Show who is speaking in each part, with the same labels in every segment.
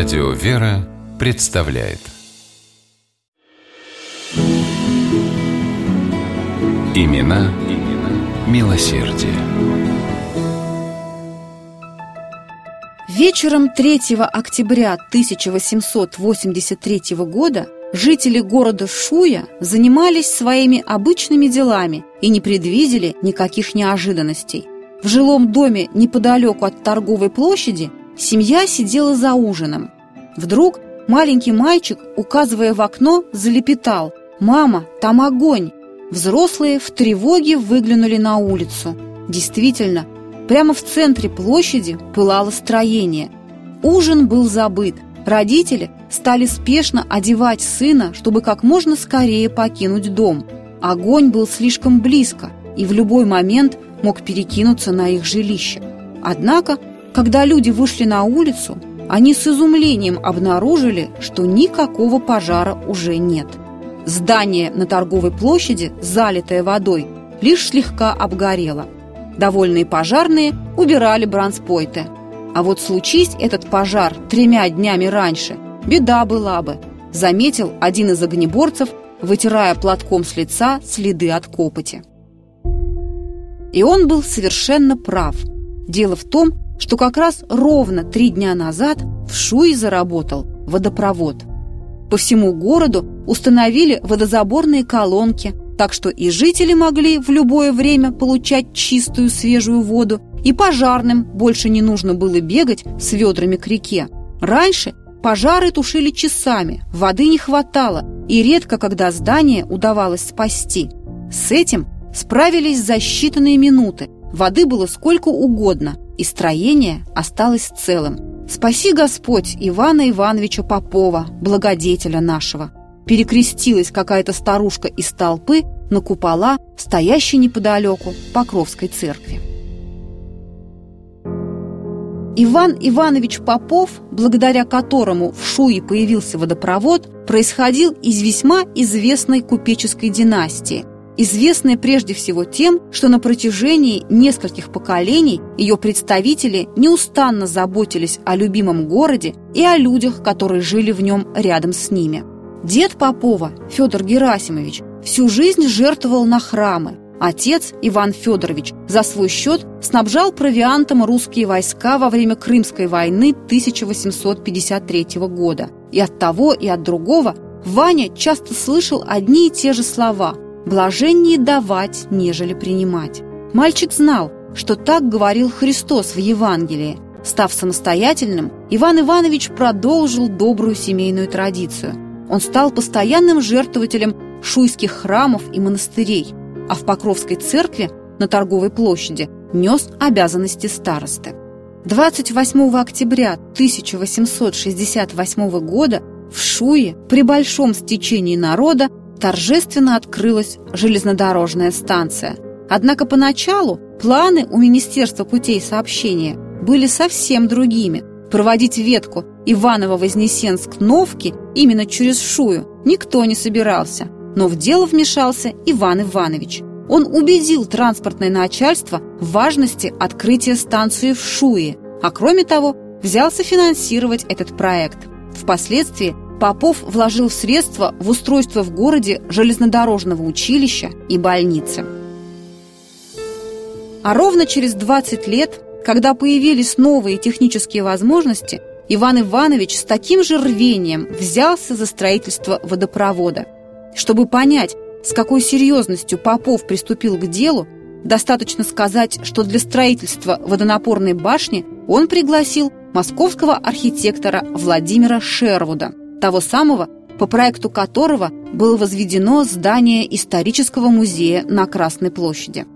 Speaker 1: Радио «Вера» представляет Имена, имена милосердие.
Speaker 2: Вечером 3 октября 1883 года жители города Шуя занимались своими обычными делами и не предвидели никаких неожиданностей. В жилом доме неподалеку от торговой площади семья сидела за ужином. Вдруг маленький мальчик, указывая в окно, залепетал «Мама, там огонь!» Взрослые в тревоге выглянули на улицу. Действительно, прямо в центре площади пылало строение. Ужин был забыт. Родители стали спешно одевать сына, чтобы как можно скорее покинуть дом. Огонь был слишком близко и в любой момент мог перекинуться на их жилище. Однако, когда люди вышли на улицу, они с изумлением обнаружили, что никакого пожара уже нет. Здание на торговой площади, залитое водой, лишь слегка обгорело. Довольные пожарные убирали бранспойты. А вот случись этот пожар тремя днями раньше, беда была бы, заметил один из огнеборцев, вытирая платком с лица следы от копоти. И он был совершенно прав. Дело в том, что как раз ровно три дня назад в Шуе заработал водопровод. По всему городу установили водозаборные колонки, так что и жители могли в любое время получать чистую свежую воду, и пожарным больше не нужно было бегать с ведрами к реке. Раньше пожары тушили часами, воды не хватало, и редко когда здание удавалось спасти. С этим справились за считанные минуты, воды было сколько угодно, и строение осталось целым. Спаси Господь Ивана Ивановича Попова, благодетеля нашего. Перекрестилась какая-то старушка из толпы на купола, стоящей неподалеку Покровской церкви. Иван Иванович Попов, благодаря которому в Шуе появился водопровод, происходил из весьма известной купеческой династии, известная прежде всего тем, что на протяжении нескольких поколений ее представители неустанно заботились о любимом городе и о людях, которые жили в нем рядом с ними. Дед Попова, Федор Герасимович, всю жизнь жертвовал на храмы. Отец, Иван Федорович, за свой счет снабжал провиантом русские войска во время Крымской войны 1853 года. И от того, и от другого Ваня часто слышал одни и те же слова – блаженнее давать, нежели принимать. Мальчик знал, что так говорил Христос в Евангелии. Став самостоятельным, Иван Иванович продолжил добрую семейную традицию. Он стал постоянным жертвователем шуйских храмов и монастырей, а в Покровской церкви на торговой площади нес обязанности старосты. 28 октября 1868 года в Шуе при большом стечении народа торжественно открылась железнодорожная станция. Однако поначалу планы у Министерства путей сообщения были совсем другими. Проводить ветку Иваново-Вознесенск-Новки именно через Шую никто не собирался. Но в дело вмешался Иван Иванович. Он убедил транспортное начальство в важности открытия станции в Шуе, а кроме того, взялся финансировать этот проект. Впоследствии Попов вложил средства в устройство в городе железнодорожного училища и больницы. А ровно через 20 лет, когда появились новые технические возможности, Иван Иванович с таким же рвением взялся за строительство водопровода. Чтобы понять, с какой серьезностью Попов приступил к делу, достаточно сказать, что для строительства водонапорной башни он пригласил московского архитектора Владимира Шервуда – того самого, по проекту которого было возведено здание исторического музея на Красной площади.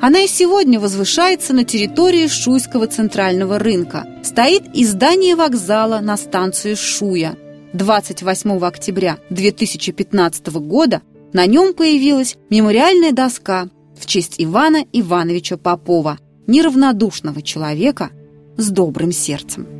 Speaker 2: Она и сегодня возвышается на территории Шуйского центрального рынка. Стоит и здание вокзала на станции Шуя. 28 октября 2015 года на нем появилась мемориальная доска в честь Ивана Ивановича Попова, неравнодушного человека с добрым сердцем.